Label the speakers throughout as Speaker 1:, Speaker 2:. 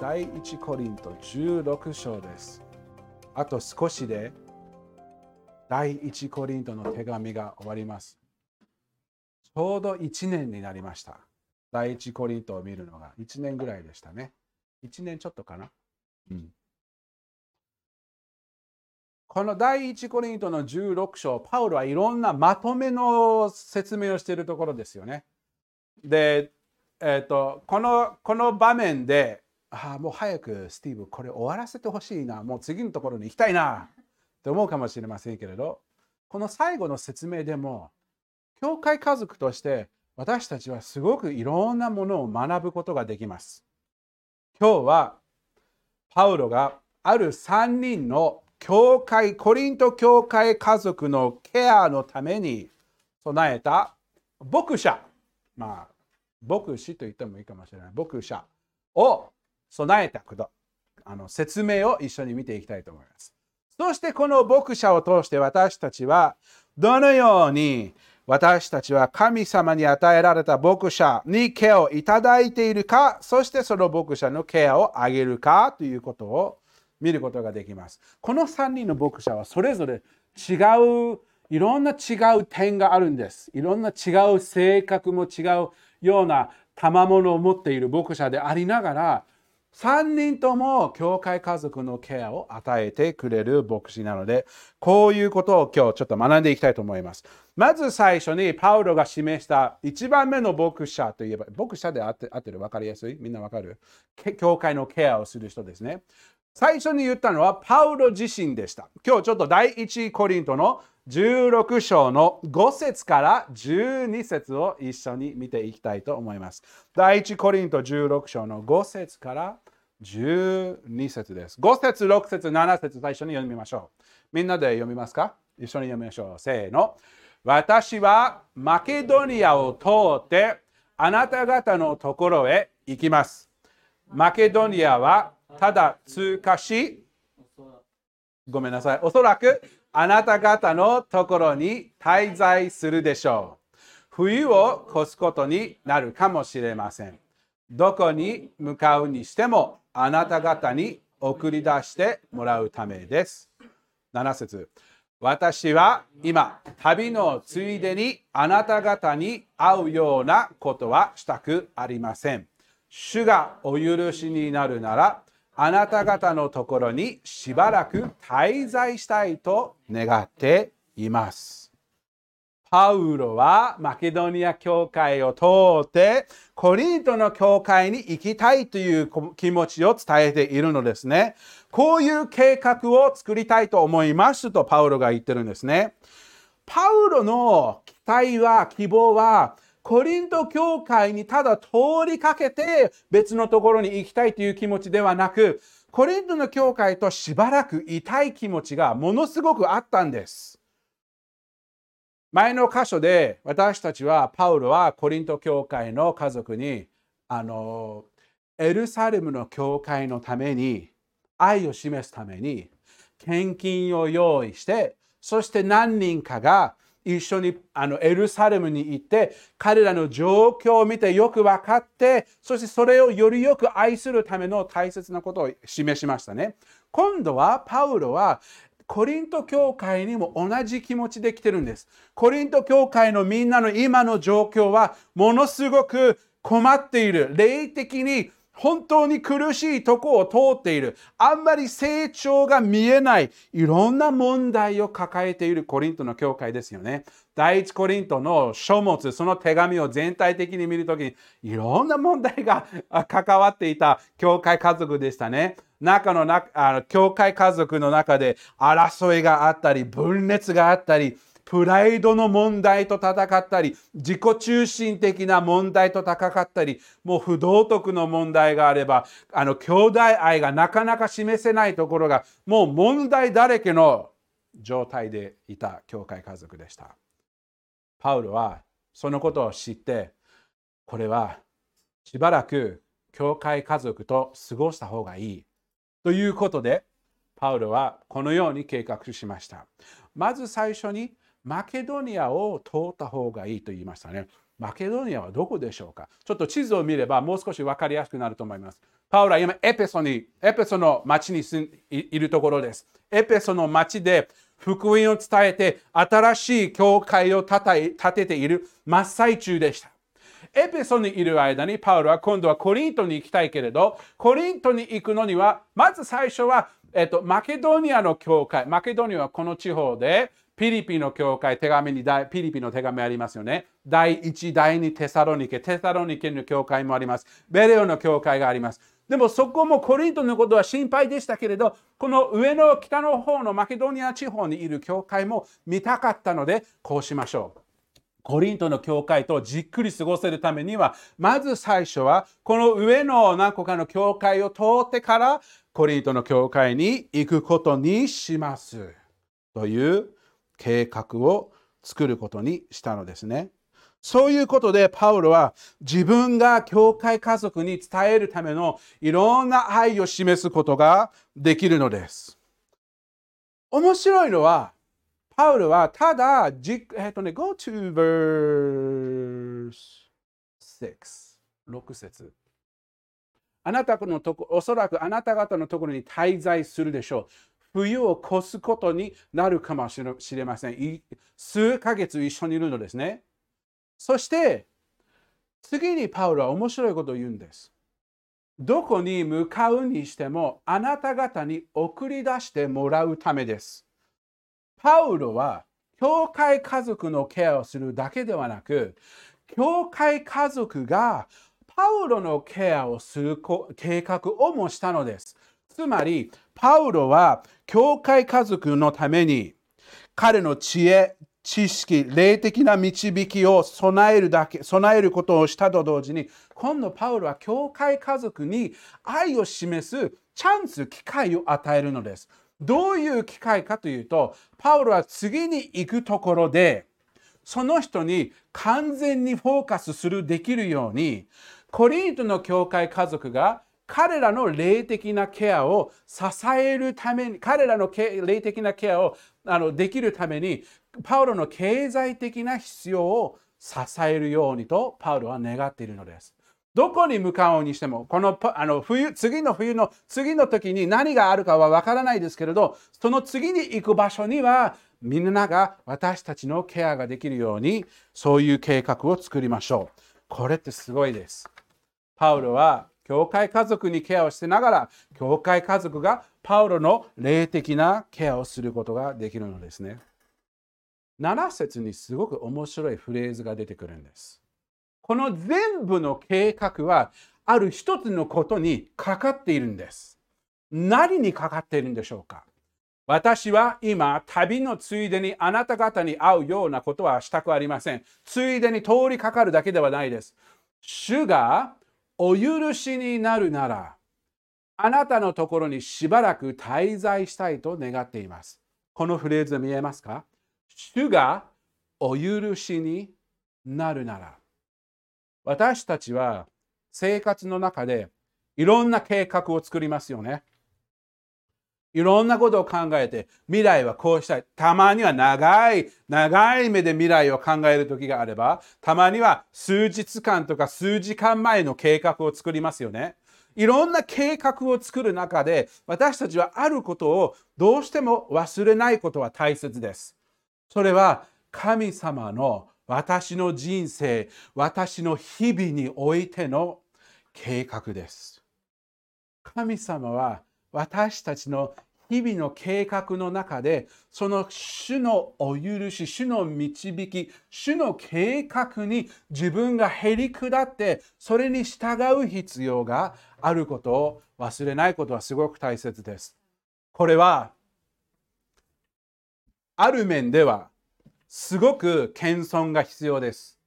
Speaker 1: 第1コリント16章です。あと少しで第1コリントの手紙が終わります。ちょうど1年になりました。第1コリントを見るのが1年ぐらいでしたね。1年ちょっとかな。うん、この第1コリントの16章、パウロはいろんなまとめの説明をしているところですよね。で、えーと、このこの場面でああもう早くスティーブこれ終わらせてほしいな。もう次のところに行きたいな。って思うかもしれませんけれど。この最後の説明でも教会家族として私たちはすごくいろんなものを学ぶことができます。今日はパウロがある3人の教会コリント教会家族のケアのために備えた牧者。まあ牧師と言ってもいいかもしれない。牧者を備えたことあの説明を一緒に見ていきたいと思います。そしてこの牧者を通して私たちはどのように私たちは神様に与えられた牧者にケアをいただいているか、そしてその牧者のケアをあげるかということを見ることができます。この3人の牧者はそれぞれ違う、いろんな違う点があるんです。いろんな違う性格も違うような賜物を持っている牧者でありながら、3人とも教会家族のケアを与えてくれる牧師なので、こういうことを今日ちょっと学んでいきたいと思います。まず最初にパウロが示した1番目の牧者といえば、牧者で合って合ってる？分かりやすい？みんな分かる？教会のケアをする人ですね。最初に言ったのはパウロ自身でした。今日ちょっと第1コリントの16章の5節から12節を一緒に見ていきたいと思います。第1コリント16章の5節から12節です。5節、6節、7節最初に読みましょう。みんなで読みますか？一緒に読みましょう。せーの。私はマケドニアを通ってあなた方のところへ行きます。マケドニアはただ通過し、ごめんなさい。おそらくあなた方のところに滞在するでしょう。冬を越すことになるかもしれません。どこに向かうにしてもあなた方に送り出してもらうためです。7節私は今、旅のついでにあなた方に会うようなことはしたくありません。主がお許しになるなら、あなた方のところにしばらく滞在したいと願っています。パウロはマケドニア教会を通ってコリントの教会に行きたいという気持ちを伝えているのですね。こういう計画を作りたいと思いますとパウロが言ってるんですね。パウロの期待は希望はコリント教会にただ通りかけて別のところに行きたいという気持ちではなく、コリントの教会としばらくいたい気持ちがものすごくあったんです。前の箇所で私たちはパウロはコリント教会の家族にあのエルサレムの教会のために愛を示すために献金を用意してそして何人かが一緒にあのエルサレムに行って彼らの状況を見てよく分かってそしてそれをよりよく愛するための大切なことを示しましたね。今度はパウロはコリント教会にも同じ気持ちで来てるんです。コリント教会のみんなの今の状況はものすごく困っている。霊的に本当に苦しいとこを通っている。あんまり成長が見えない。いろんな問題を抱えているコリントの教会ですよね。第一コリントの書物、その手紙を全体的に見るときに、いろんな問題が関わっていた教会家族でしたね。中のあの教会家族の中で争いがあったり、分裂があったり、プライドの問題と戦ったり、自己中心的な問題と戦ったり、もう不道徳の問題があれば、あの兄弟愛がなかなか示せないところが、もう問題だらけの状態でいた教会家族でした。パウロはそのことを知って、これはしばらく教会家族と過ごした方がいいということで、パウロはこのように計画しました。まず最初にマケドニアを通った方がいいと言いましたね。マケドニアはどこでしょうか？ちょっと地図を見ればもう少し分かりやすくなると思います。パウロは今エペソに、エペソの町に住んいるところです。エペソの町で福音を伝えて新しい教会を建てている真っ最中でした。エペソにいる間にパウロは今度はコリントに行きたいけれど、コリントに行くのには、まず最初は、えっと、マケドニアの教会、マケドニアはこの地方でピリピの教会、手紙にピリピの手紙ありますよね。第1、第2テサロニケ、テサロニケの教会もあります。ベレオの教会があります。でもそこもコリントのことは心配でしたけれど、この上の北の方のマケドニア地方にいる教会も見たかったので、こうしましょう。コリントの教会とじっくり過ごせるためには、まず最初は、この上の何個かの教会を通ってから、コリントの教会に行くことにします。という計画を作ることにしたのですね。そういうことでパウロは自分が教会家族に伝えるためのいろんな愛を示すことができるのです。面白いのはパウロはただじ、えっとね、go to verse 6、6節。あなたのとこおそらくあなた方のところに滞在するでしょう。冬を越すことになるかもしれません。数ヶ月一緒にいるのですね。そして、次にパウロは面白いことを言うんです。どこに向かうにしても、あなた方に送り出してもらうためです。パウロは、教会家族のケアをするだけではなく、教会家族がパウロのケアをする計画をもしたのです。つまり、パウロは教会家族のために彼の知恵、知識、霊的な導きを備えるだけ、備えることをしたと同時に、今度パウロは教会家族に愛を示すチャンス、機会を与えるのです。どういう機会かというと、パウロは次に行くところで、その人に完全にフォーカスするできるように、コリントの教会家族が彼らの霊的なケアを支えるために、彼らの霊的なケアをあのできるために、パウロの経済的な必要を支えるようにとパウロは願っているのです。どこに向かうにしても、このあの冬次の冬の次の時に何があるかはわからないですけれど、その次に行く場所には、みんなが私たちのケアができるように、そういう計画を作りましょう。これってすごいです。パウロは教会家族にケアをしてながら、教会家族がパウロの霊的なケアをすることができるのですね。7節にすごく面白いフレーズが出てくるんです。この全部の計画はある一つのことにかかっているんです。何にかかっているんでしょうか私は今、旅のついでにあなた方に会うようなことはしたくありません。ついでに通りかかるだけではないです。主がお許しになるなら、あなたのところにしばらく滞在したいと願っています。このフレーズ見えますか？主がお許しになるなら。私たちは生活の中でいろんな計画を作りますよね。いろんなことを考えて、未来はこうしたい。たまには長い、長い目で未来を考える時があれば、たまには数日間とか数時間前の計画を作りますよね。いろんな計画を作る中で、私たちはあることをどうしても忘れないことは大切です。それは神様の私の人生、私の日々においての計画です。神様は私たちの日々の計画の中で、その主のお許し、主の導き、主の計画に自分がへり下って、それに従う必要があることを忘れないことはすごく大切です。これは、ある面では、すごく謙遜が必要です。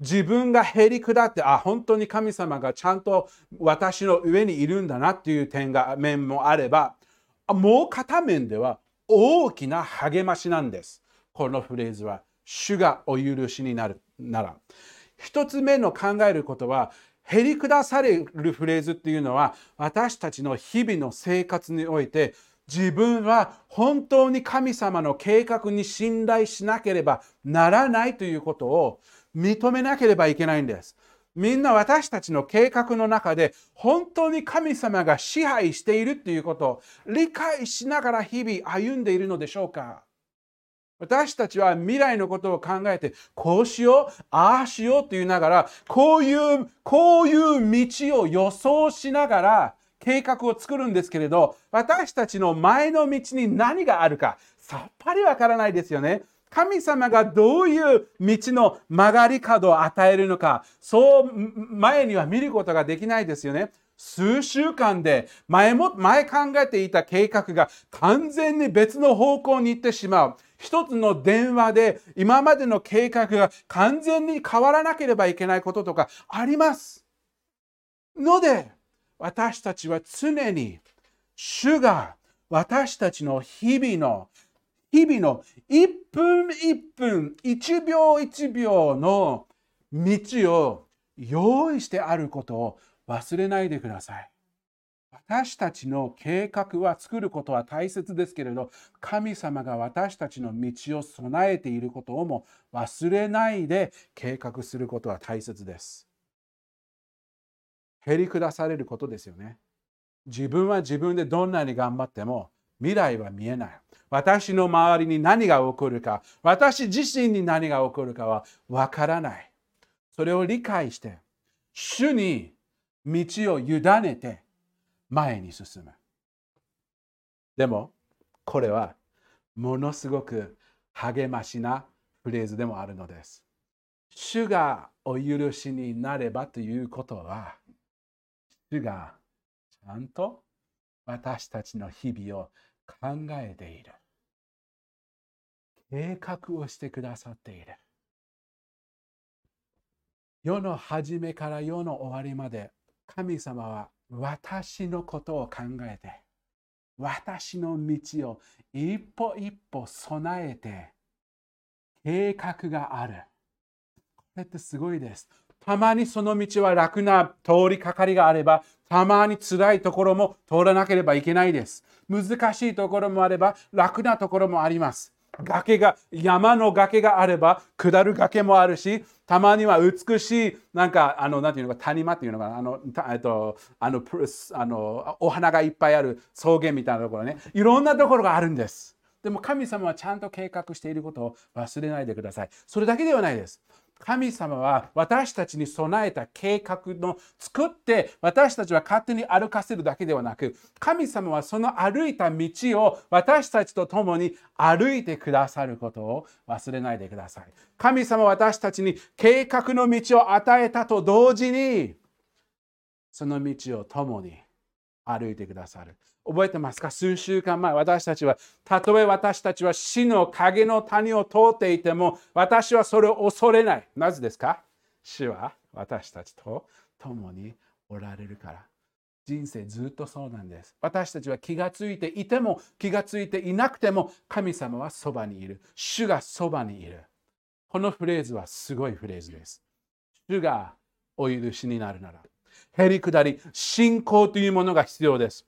Speaker 1: 自分がへり下って、あ、本当に神様がちゃんと私の上にいるんだなっていう点が、面もあれば、もう片面では大きな励ましなんです。このフレーズは、主がお許しになるなら。一つ目の考えることは、へり下されるフレーズっていうのは、私たちの日々の生活において、自分は本当に神様の計画に信頼しなければならないということを認めなければいけないんです。みんな私たちの計画の中で本当に神様が支配しているということを理解しながら日々歩んでいるのでしょうか？私たちは未来のことを考えてこうしようああしようと言いながらこういうこういう道を予想しながら計画を作るんですけれど私たちの前の道に何があるかさっぱりわからないですよね。神様がどういう道の曲がり角を与えるのか、そう前には見ることができないですよね。数週間で前も前考えていた計画が完全に別の方向に行ってしまう。一つの電話で今までの計画が完全に変わらなければいけないこととかあります。ので、私たちは常に主が私たちの日々の日々の1分1分1秒1秒の道を用意してあることを忘れないでください。私たちの計画は作ることは大切ですけれど、神様が私たちの道を備えていることをも忘れないで計画することは大切です。へり下されることですよね。自分は自分でどんなに頑張っても未来は見えない。私の周りに何が起こるか、私自身に何が起こるかはわからない。それを理解して、主に道を委ねて前に進む。でも、これはものすごく励ましなフレーズでもあるのです。主がお許しになればということは、主がちゃんと私たちの日々を考えている。計画をしてくださっている。世の初めから世の終わりまで神様は私のことを考えて私の道を一歩一歩備えて計画がある。これってすごいです。たまにその道は楽な通りかかりがあれば、たまに辛いところも通らなければいけないです。難しいところもあれば、楽なところもあります。崖が、山の崖があれば、下る崖もあるし、たまには美しい、なんか、あの、なんていうのか、谷間っていうのかな、あの、えっと、あの、あのお花がいっぱいある草原みたいなところね、いろんなところがあるんです。でも神様はちゃんと計画していることを忘れないでください。それだけではないです。神様は私たちに備えた計画の作って私たちは勝手に歩かせるだけではなく神様はその歩いた道を私たちと共に歩いてくださることを忘れないでください。神様は私たちに計画の道を与えたと同時にその道を共に歩いてくださる。覚えてますか？数週間前、私たちは、たとえ私たちは死の影の谷を通っていても、私はそれを恐れない。なぜですか？死は私たちと共におられるから。人生ずっとそうなんです。私たちは気がついていても気がついていなくても神様はそばにいる。主がそばにいる。このフレーズはすごいフレーズです。主がお許しになるなら。へりくだり、信仰というものが必要です。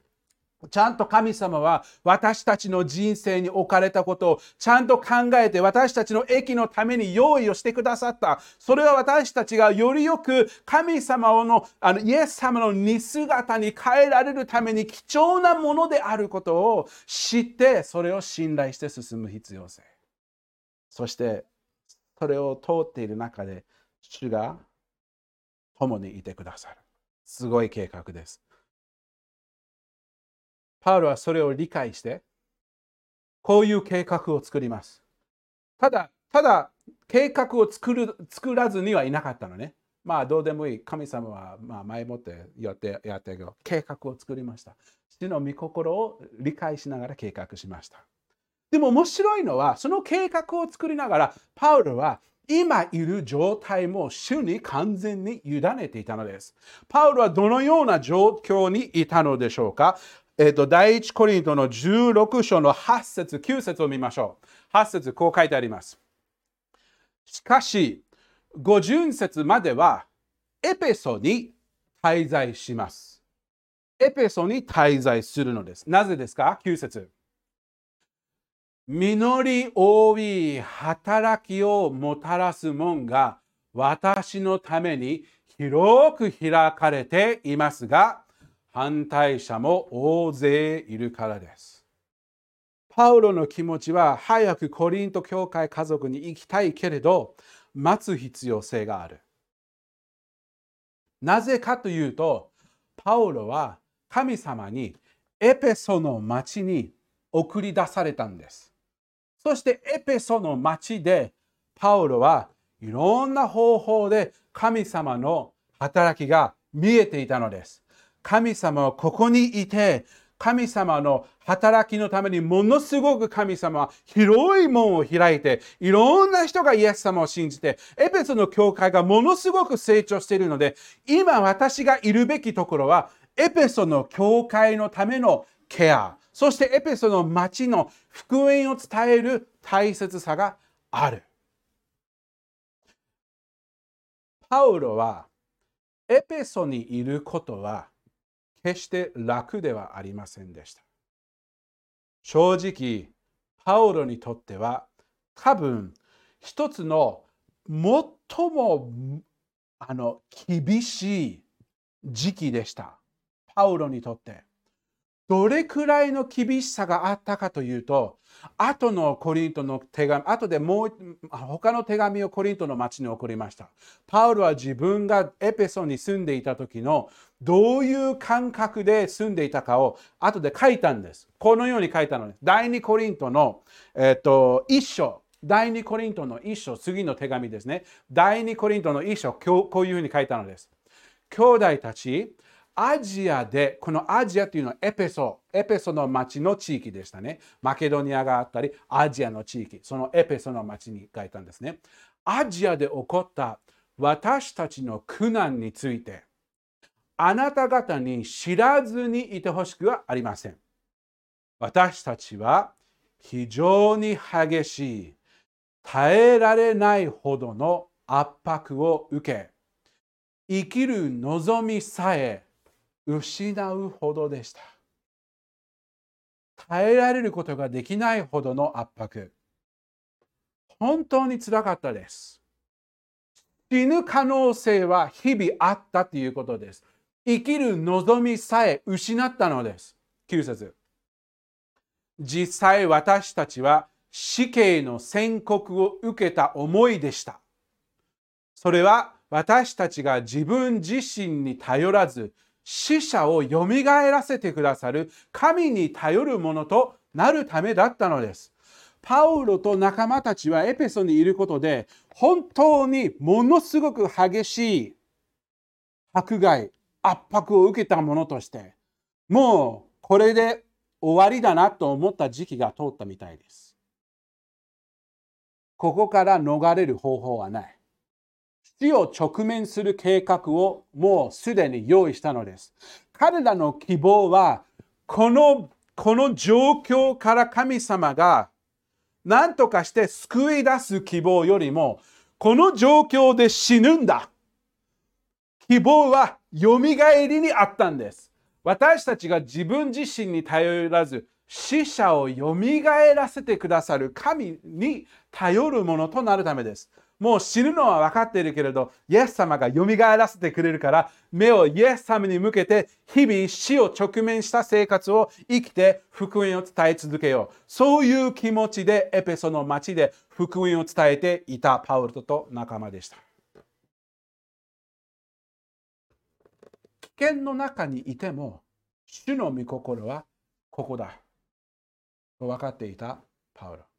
Speaker 1: ちゃんと神様は私たちの人生に置かれたことをちゃんと考えて私たちの益のために用意をしてくださった。それは私たちがよりよく神様のあのイエス様の似姿に変えられるために貴重なものであることを知ってそれを信頼して進む必要性。そしてそれを通っている中で主が共にいてくださる。すごい計画です。パウロはそれを理解して、こういう計画を作ります。ただ、ただ、計画を作る作らずにはいなかったのね。まあ、どうでもいい。神様はま前もってやってやってけど、計画を作りました。死の御心を理解しながら計画しました。でも面白いのは、その計画を作りながら、パウロは今いる状態も主に完全に委ねていたのです。パウロはどのような状況にいたのでしょうか？えっ、ー、と、第一コリントの16章の8節9節を見ましょう。8節こう書いてあります。しかし、五巡節まではエペソに滞在します。エペソに滞在するのです。なぜですか ?9 節実り多い働きをもたらす門が私のために広く開かれていますが、反対者も大勢いるからです。パウロの気持ちは早くコリント教会家族に行きたいけれど、待つ必要性がある。なぜかというと、パウロは神様にエペソの町に送り出されたんです。そしてエペソの町でパウロはいろんな方法で神様の働きが見えていたのです。神様はここにいて神様の働きのためにものすごく神様は広い門を開いていろんな人がイエス様を信じてエペソの教会がものすごく成長しているので今私がいるべきところはエペソの教会のためのケアそしてエペソの町の福音を伝える大切さがある。パウロはエペソにいることは決して楽ではありませんでした。正直、パウロにとっては多分一つの最もあの厳しい時期でした。パウロにとって。どれくらいの厳しさがあったかというと、後のコリントの手紙、後でもう他の手紙をコリントの町に送りました。パウロは自分がエペソに住んでいた時のどういう感覚で住んでいたかを後で書いたんです。このように書いたのです。第2コリントの、えっと、一章。第2コリントの一章、次の手紙ですね。第2コリントの一章、こういうふうに書いたのです。兄弟たち、アジアで、このアジアというのはエペソ、エペソの町の地域でしたね。マケドニアがあったり、アジアの地域、そのエペソの町に書いたんですね。アジアで起こった私たちの苦難について、あなた方に知らずにいてほしくはありません。私たちは非常に激しい、耐えられないほどの圧迫を受け、生きる望みさえ失うほどでした。耐えられることができないほどの圧迫。本当につらかったです。死ぬ可能性は日々あったということです。生きる望みさえ失ったのです。9節実際私たちは死刑の宣告を受けた思いでした。それは私たちが自分自身に頼らず死者をよみがえらせてくださる神に頼るものとなるためだったのです。パウロと仲間たちはエペソにいることで本当にものすごく激しい迫害、圧迫を受けたものとしてもうこれで終わりだなと思った時期が通ったみたいです。ここから逃れる方法はない。死を直面する計画をもうすでに用意したのです。彼らの希望は、このこの状況から神様が何とかして救い出す希望よりも、この状況で死ぬんだ。希望はよみがえりにあったんです。私たちが自分自身に頼らず、死者をよみがえらせてくださる神に頼るものとなるためです。もう死ぬのは分かっているけれど、イエス様が蘇らせてくれるから、目をイエス様に向けて、日々死を直面した生活を生きて福音を伝え続けよう。そういう気持ちでエペソの町で福音を伝えていたパウロと仲間でした。危険の中にいても、主の御心はここだ。と分かっていたパウロ。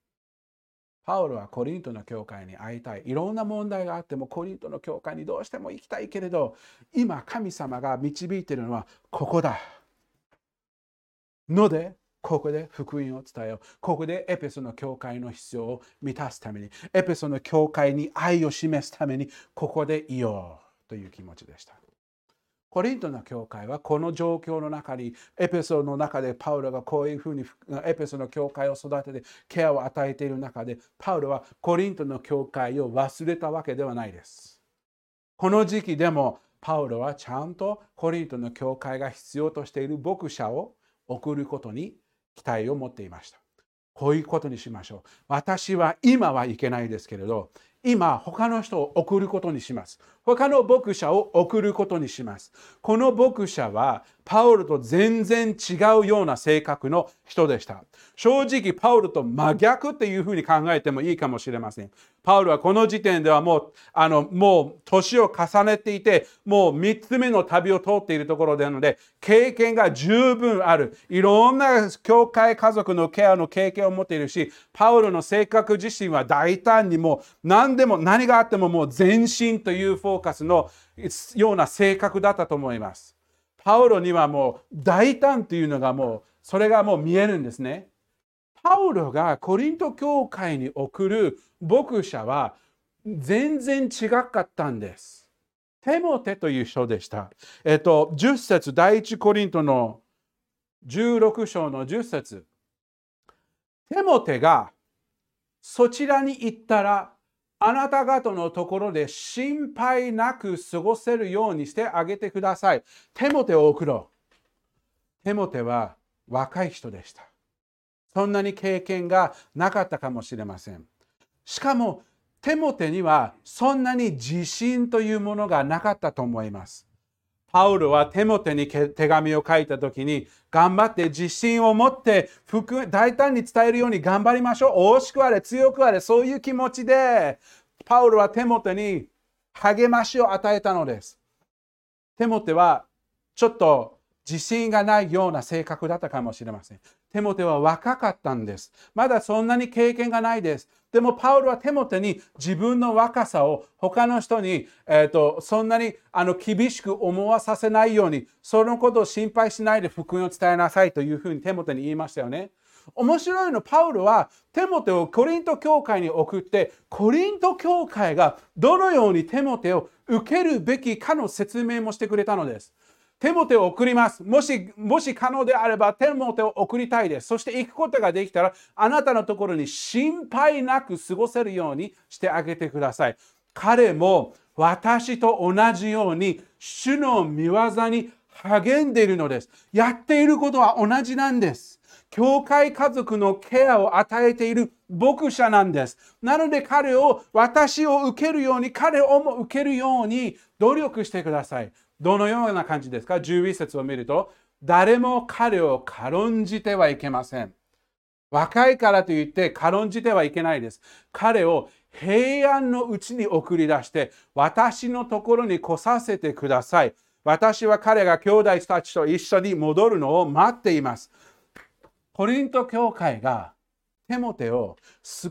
Speaker 1: パウロはコリントの教会に会いたい。いろんな問題があってもコリントの教会にどうしても行きたいけれど、今神様が導いているのはここだ。ので、ここで福音を伝えよう。ここでエペソの教会の必要を満たすために、エペソの教会に愛を示すために、ここでいようという気持ちでした。コリントの教会はこの状況の中に、エペソの中でパウロがこういうふうにエペソの教会を育ててケアを与えている中で、パウロはコリントの教会を忘れたわけではないです。この時期でもパウロはちゃんとコリントの教会が必要としている牧者を送ることに期待を持っていました。こういうことにしましょう。私は今はいけないですけれど、今他の人を送ることにします。他の牧者を送ることにします。この牧者はパウルと全然違うような性格の人でした。正直パウルと真逆っていうふうに考えてもいいかもしれません。パウルはこの時点ではもう、あの、もう年を重ねていて、もう3つ目の旅を通っているところなので、経験が十分ある。いろんな教会家族のケアの経験を持っているし、パウルの性格自身は大胆にもう何でも何があってももう前進というフォフォーカスのような性格だったと思います。パウロにはもう大胆というのがもうそれがもう見えるんですね。パウロがコリント教会に送る牧者は全然違かったんです。テモテという人でした。えっと、10節第一コリントの16章の10節テモテがそちらに行ったらあなた方のところで心配なく過ごせるようにしてあげてください。テモテを送ろう。テモテは若い人でした。そんなに経験がなかったかもしれません。しかも、テモテにはそんなに自信というものがなかったと思います。パウロはテモテに手紙を書いた時に頑張って自信を持って大胆に伝えるように頑張りましょう。惜しくあれ、強くあれ、そういう気持ちでパウロはテモテに励ましを与えたのです。テモテはちょっと自信がないような性格だったかもしれません。テモテは若かったんです。まだそんなに経験がないです。でもパウロはテモテに自分の若さを他の人に、えーと、そんなにあの厳しく思わさせないようにそのことを心配しないで福音を伝えなさいというふうにテモテに言いましたよね。面白いのパウロはテモテをコリント教会に送ってコリント教会がどのようにテモテを受けるべきかの説明もしてくれたのです。テモテを送ります。もし、もし可能であれば、テモテを送りたいです。そして行くことができたら、あなたのところに心配なく過ごせるようにしてあげてください。彼も私と同じように、主の御業に励んでいるのです。やっていることは同じなんです。教会家族のケアを与えている牧者なんです。なので彼を、私を受けるように、彼をも受けるように努力してください。どのような感じですか ?11 節を見ると、誰も彼を軽んじてはいけません。若いからといって軽んじてはいけないです。彼を平安のうちに送り出して、私のところに来させてください。私は彼が兄弟たちと一緒に戻るのを待っています。コリント教会がテモテを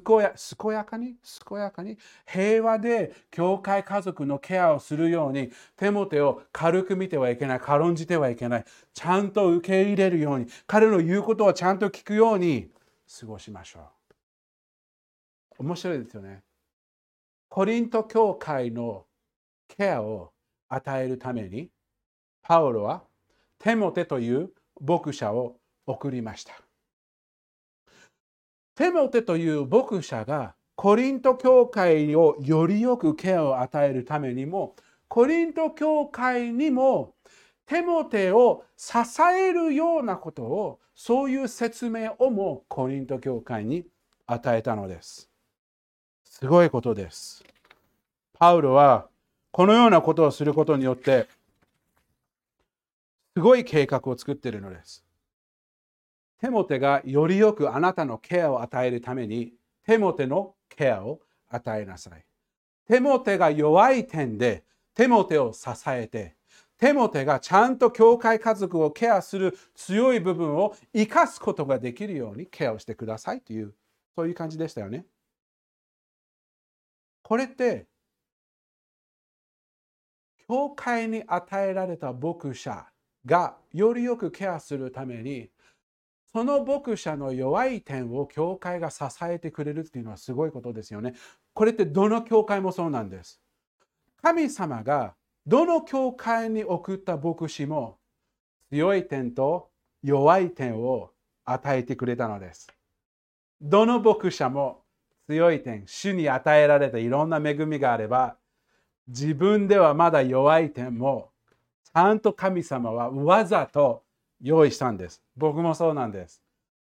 Speaker 1: 健や健やかに健やかに平和で教会家族のケアをするようにテモテを軽く見てはいけない軽んじてはいけないちゃんと受け入れるように彼の言うことをちゃんと聞くように過ごしましょう。面白いですよね。コリント教会のケアを与えるためにパウロはテモテという牧者を送りました。テモテという牧者がコリント教会をよりよくケアを与えるためにもコリント教会にもテモテを支えるようなことをそういう説明をもコリント教会に与えたのです。すごいことです。パウロはこのようなことをすることによってすごい計画を作っているのです。テモテがよりよくあなたのケアを与えるために、テモテのケアを与えなさい。テモテが弱い点で、テモテを支えて、テモテがちゃんと教会家族をケアする強い部分を生かすことができるようにケアをしてくださいという、そういう感じでしたよね。これって、教会に与えられた牧者がよりよくケアするためにその牧者の弱い点を教会が支えてくれるっていうのはすごいことですよね。これってどの教会もそうなんです。神様がどの教会に送った牧師も強い点と弱い点を与えてくれたのです。どの牧者も強い点、主に与えられたいろんな恵みがあれば、自分ではまだ弱い点も、ちゃんと神様はわざと用意したんです。僕もそうなんです。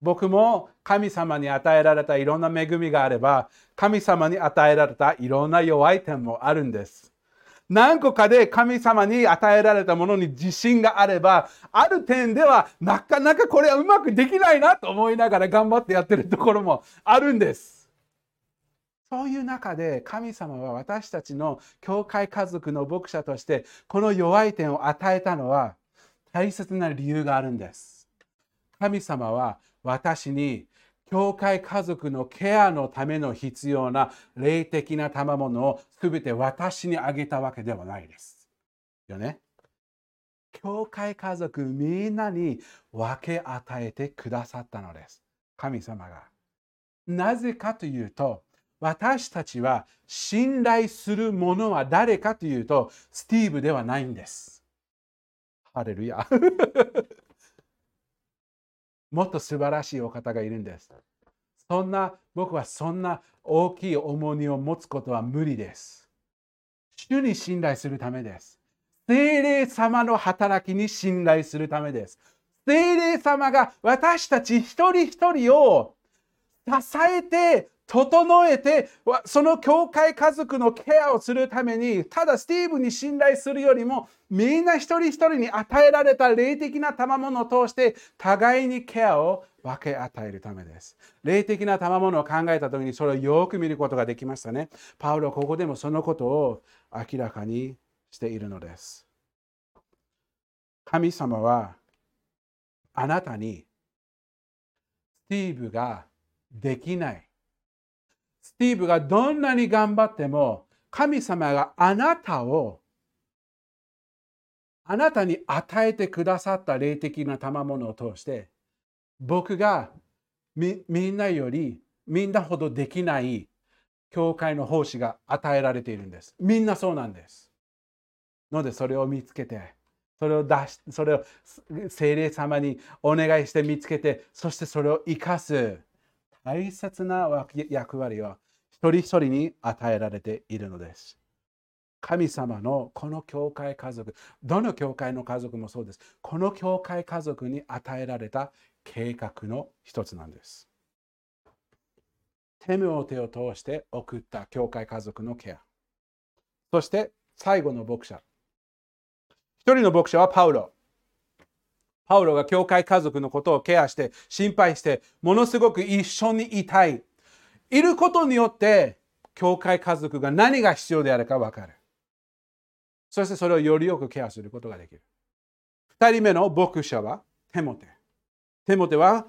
Speaker 1: 僕も神様に与えられたいろんな恵みがあれば、神様に与えられたいろんな弱い点もあるんです。何個かで神様に与えられたものに自信があれば、ある点ではなかなかこれはうまくできないなと思いながら頑張ってやってるところもあるんです。そういう中で神様は私たちの教会家族の牧者としてこの弱い点を与えたのは大切な理由があるんです。神様は私に教会家族のケアのための必要な霊的な賜物を全て私にあげたわけではないです。よね。教会家族みんなに分け与えてくださったのです。神様が。なぜかというと、私たちは信頼する者は誰かというと、スティーブではないんです。ハレルヤ。もっと素晴らしいお方がいるんです。そんな、僕はそんな大きい重荷を持つことは無理です。主に信頼するためです。精霊様の働きに信頼するためです。精霊様が私たち一人一人を支えて整えて、その教会家族のケアをするために、ただスティーブに信頼するよりも、みんな一人一人に与えられた霊的な賜物を通して、互いにケアを分け与えるためです。霊的な賜物を考えた時に、それをよく見ることができましたね。パウロはここでもそのことを明らかにしているのです。神様は、あなたに、スティーブができないスティーブがどんなに頑張っても、神様があなたを、あなたに与えてくださった霊的な賜物を通して、僕がみんなより、みんなほどできない教会の奉仕が与えられているんです。みんなそうなんです。ので、それを見つけて、それを出し、それを精霊様にお願いして見つけて、そしてそれを生かす。大切な役割を一人一人に与えられているのです。神様のこの教会家族、どの教会の家族もそうです。この教会家族に与えられた計画の一つなんです。テムオテを通して送った教会家族のケア。そして最後の牧者。一人の牧者はパウロ。パウロが教会家族のことをケアして心配してものすごく一緒にいたい。いることによって教会家族が何が必要であるか分かる。そしてそれをよりよくケアすることができる。二人目の牧者はテモテ。テモテは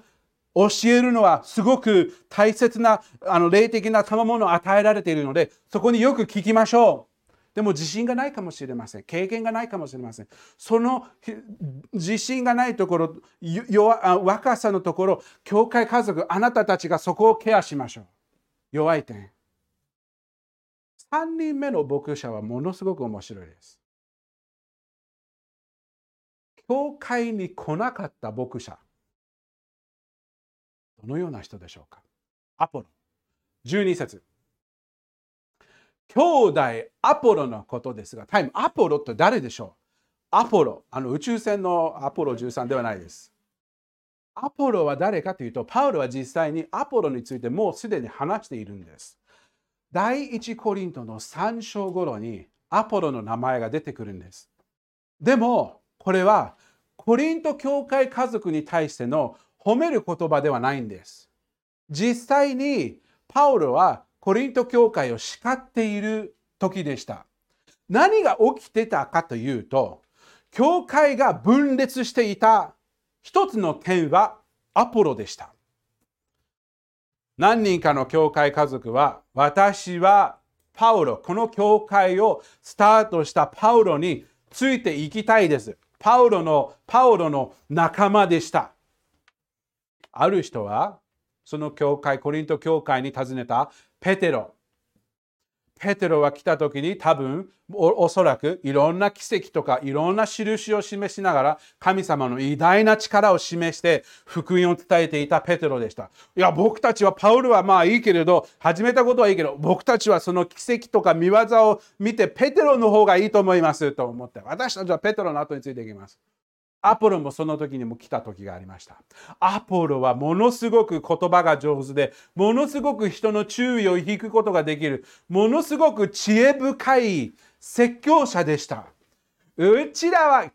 Speaker 1: 教えるのはすごく大切なあの霊的な賜物を与えられているのでそこによく聞きましょう。でも自信がないかもしれません。経験がないかもしれません。その自信がないところ、若さのところ、教会家族、あなたたちがそこをケアしましょう。弱い点。3人目の牧者はものすごく面白いです。教会に来なかった牧者。どのような人でしょうかアポロ。12節兄弟アポロのことですが、タイム、アポロって誰でしょう？アポロ、あの宇宙船のアポロ13ではないです。アポロは誰かというと、パウロは実際にアポロについてもうすでに話しているんです。第一コリントの3章頃にアポロの名前が出てくるんです。でも、これはコリント教会家族に対しての褒める言葉ではないんです。実際にパウロはコリント教会を叱っている時でした。何が起きてたかというと、教会が分裂していた一つの点はアポロでした。何人かの教会家族は、私はパウロ、この教会をスタートしたパウロについていきたいです。パウロの、パウロの仲間でした。ある人はその教会、コリント教会に訪ねたペテロ。ペテロは来た時に多分おそらくいろんな奇跡とかいろんな印を示しながら神様の偉大な力を示して福音を伝えていたペテロでした。いや僕たちはパウルはまあいいけれど始めたことはいいけど僕たちはその奇跡とか見業を見てペテロの方がいいと思いますと思って私たちはペテロの後についていきます。アポロもその時にも来た時がありました。アポロはものすごく言葉が上手で、ものすごく人の注意を引くことができる、ものすごく知恵深い説教者でした。うちらは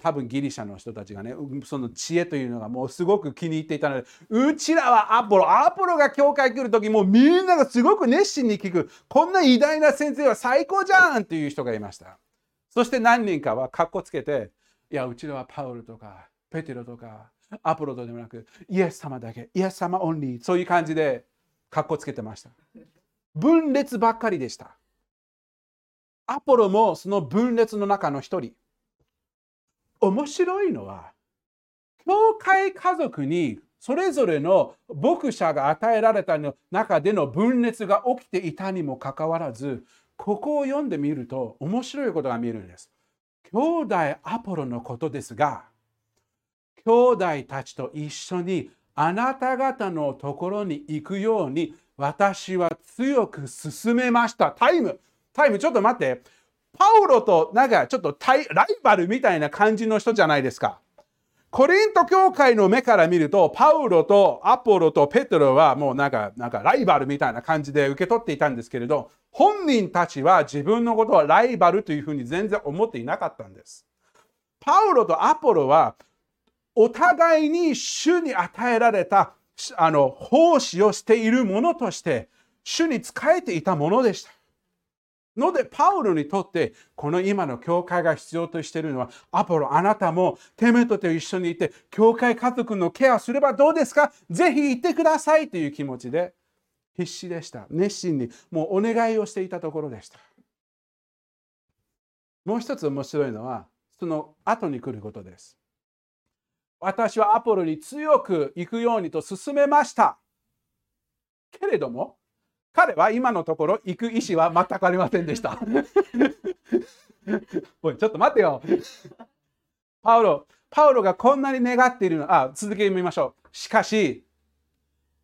Speaker 1: 多分ギリシャの人たちがねその知恵というのがもうすごく気に入っていたのでうちらはアポロアポロが教会来る時もうみんながすごく熱心に聞くこんな偉大な先生は最高じゃんっていう人がいましたそして何人かはかっこつけていやうちらはパウルとかペテロとかアポロとでもなくイエス様だけイエス様オンリーそういう感じでかっこつけてました。分裂ばっかりでした。アポロもその分裂の中の一人。面白いのは教会家族にそれぞれの牧者が与えられた中での分裂が起きていたにもかかわらずここを読んでみると面白いことが見えるんです。兄弟アポロのことですが、兄弟たちと一緒にあなた方のところに行くように私は強く進めました。タイム、タイム、ちょっと待って。パウロとなんかちょっとライバルみたいな感じの人じゃないですか。コリント教会の目から見ると、パウロとアポロとペトロはもうなんか、なんかライバルみたいな感じで受け取っていたんですけれど、本人たちは自分のことはライバルというふうに全然思っていなかったんです。パウロとアポロはお互いに主に与えられたあの奉仕をしているものとして主に仕えていたものでした。ので、パウロにとって、この今の教会が必要としているのは、アポロ、あなたもテメトと一緒にいて、教会家族のケアすればどうですか？ぜひ行ってくださいという気持ちで、必死でした。熱心に、もうお願いをしていたところでした。もう一つ面白いのは、その後に来ることです。私はアポロに強く行くようにと勧めました。けれども、彼は今のところ行く意思は全くありませんでした。おい、ちょっと待ってよ。パウロ、パウロがこんなに願っているの、あ、続けてみましょう。しかし、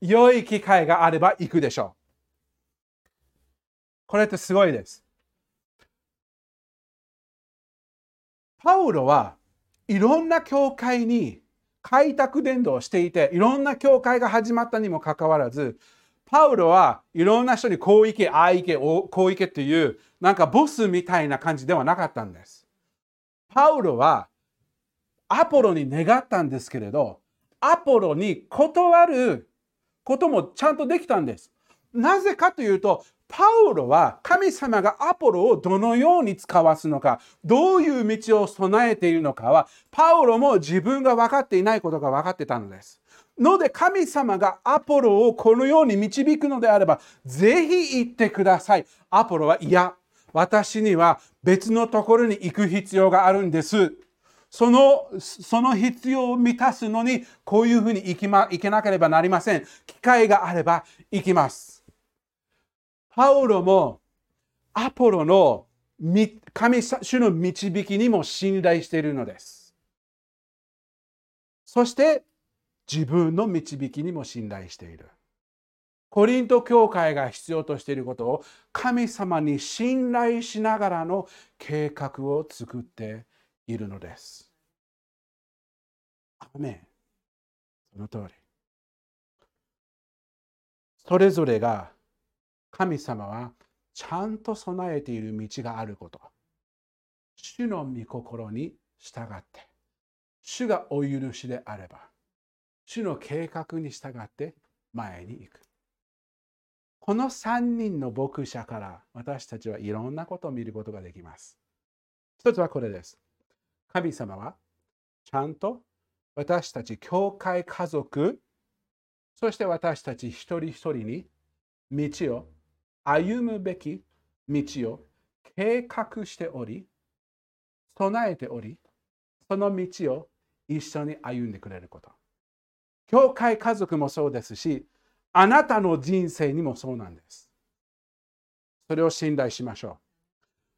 Speaker 1: 良い機会があれば行くでしょう。これってすごいです。パウロはいろんな教会に開拓伝道していて、いろんな教会が始まったにもかかわらず、パウロはいろんな人にこう行け、ああ行け、こう行けっていう、なんかボスみたいな感じではなかったんです。パウロはアポロに願ったんですけれど、アポロに断ることもちゃんとできたんです。なぜかというと、パウロは神様がアポロをどのように使わすのか、どういう道を備えているのかは、パウロも自分が分かっていないことが分かってたのです。ので神様がアポロをこのように導くのであれば、ぜひ行ってください。アポロは、いや、私には別のところに行く必要があるんです。その、その必要を満たすのに、こういうふうに行き、ま、行けなければなりません。機会があれば行きます。パウロもアポロの神主の導きにも信頼しているのです。そして自分の導きにも信頼している。コリント教会が必要としていることを神様に信頼しながらの計画を作っているのです。アメ。その通り。それぞれが神様はちゃんと備えている道があること。主の御心に従って、主がお許しであれば、主の計画に従って前に行く。この3人の牧者から私たちはいろんなことを見ることができます。一つはこれです。神様はちゃんと私たち教会家族、そして私たち一人一人に道を歩むべき道を計画しており、備えており、その道を一緒に歩んでくれること。教会家族もそうですし、あなたの人生にもそうなんです。それを信頼しましょう。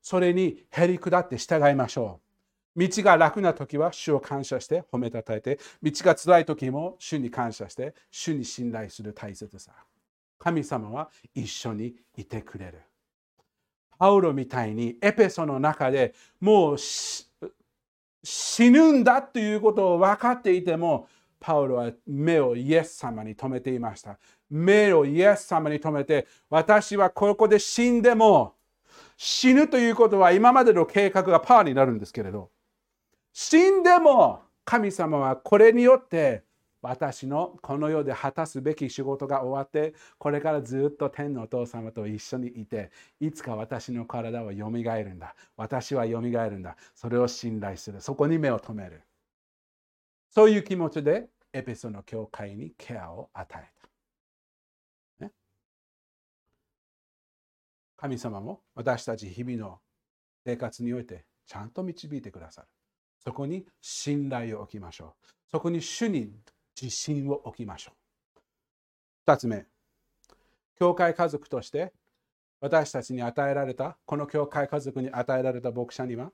Speaker 1: それにへり下って従いましょう。道が楽な時は主を感謝して褒めたたえて、道が辛い時も主に感謝して、主に信頼する大切さ。神様は一緒にいてくれる。パウロみたいにエペソの中でもう死ぬんだということを分かっていても、パウロは目をイエス様に留めていました。目をイエス様に留めて、私はここで死んでも、死ぬということは今までの計画がパーになるんですけれど、死んでも神様はこれによって私のこの世で果たすべき仕事が終わってこれからずっと天のお父様と一緒にいていつか私の体はよみがえるんだ。私はよみがえるんだ。それを信頼する。そこに目を留める。そういう気持ちでエペソの教会にケアを与えた、ね、神様も私たち日々の生活においてちゃんと導いてくださる。そこに信頼を置きましょう。そこに主に自信を置きましょう。2つ目、教会家族として私たちに与えられた、この教会家族に与えられた牧者には、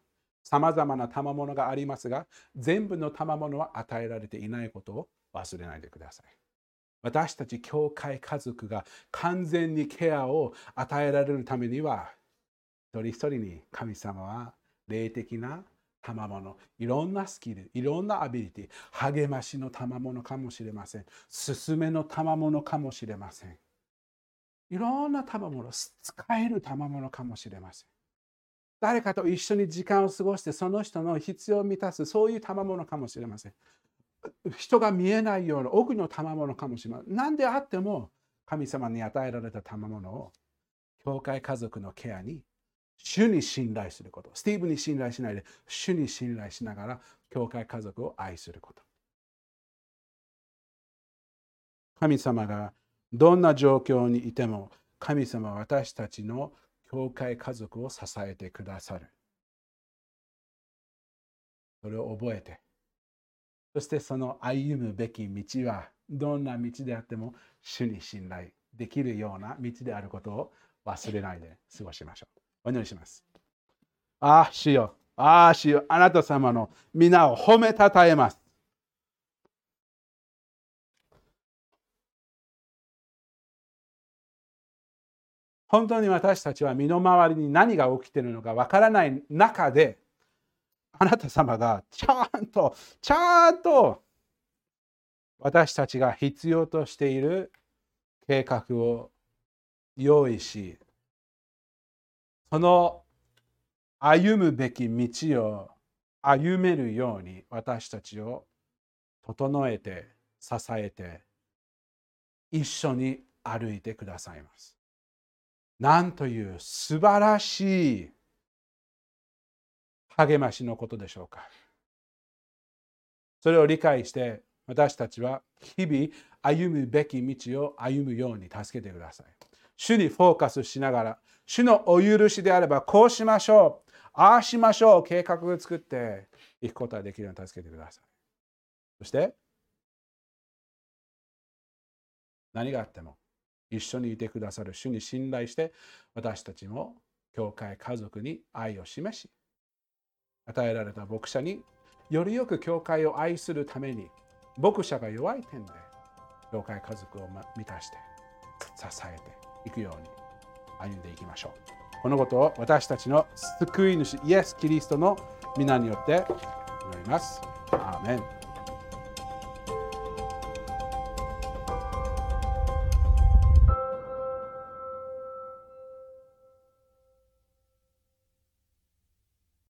Speaker 1: さまざまな賜物がありますが、全部の賜物は与えられていないことを忘れないでください。私たち教会家族が完全にケアを与えられるためには、一人一人に神様は霊的な賜物いろんなスキルいろんなアビリティ励ましの賜物かもしれません。勧めの賜物かもしれません。いろんな賜物使える賜物かもしれません。誰かと一緒に時間を過ごしてその人の必要を満たすそういう賜物かもしれません人が見えないような奥の賜物かもしれません何であっても神様に与えられた賜物を教会家族のケアに主に信頼すること。スティーブに信頼しないで、主に信頼しながら、教会家族を愛すること。神様がどんな状況にいても、神様は私たちの教会家族を支えてくださる。それを覚えて、そしてその歩むべき道は、どんな道であっても、主に信頼できるような道であることを忘れないで過ごしましょう。お祈りします。ああ、主よ。ああ、主よ。あなた様の皆を褒めたたえます。本当に私たちは身の回りに何が起きているのかわからない中で、あなた様がちゃんと、ちゃんと私たちが必要としている計画を用意し、その歩むべき道を歩めるように私たちを整えて支えて一緒に歩いてくださいます。なんという素晴らしい励ましのことでしょうか。それを理解して私たちは日々歩むべき道を歩むように助けてください。主にフォーカスしながら主のお許しであればこうしましょう。ああしましょう。計画を作っていくことができるように助けてください。そして何があっても一緒にいてくださる主に信頼して私たちも教会家族に愛を示し与えられた牧者によりよく教会を愛するために牧者が弱い点で教会家族を満たして支えていくように歩んでいきましょう。このことを私たちの救い主イエス・キリストの皆によって祈ります。アーメン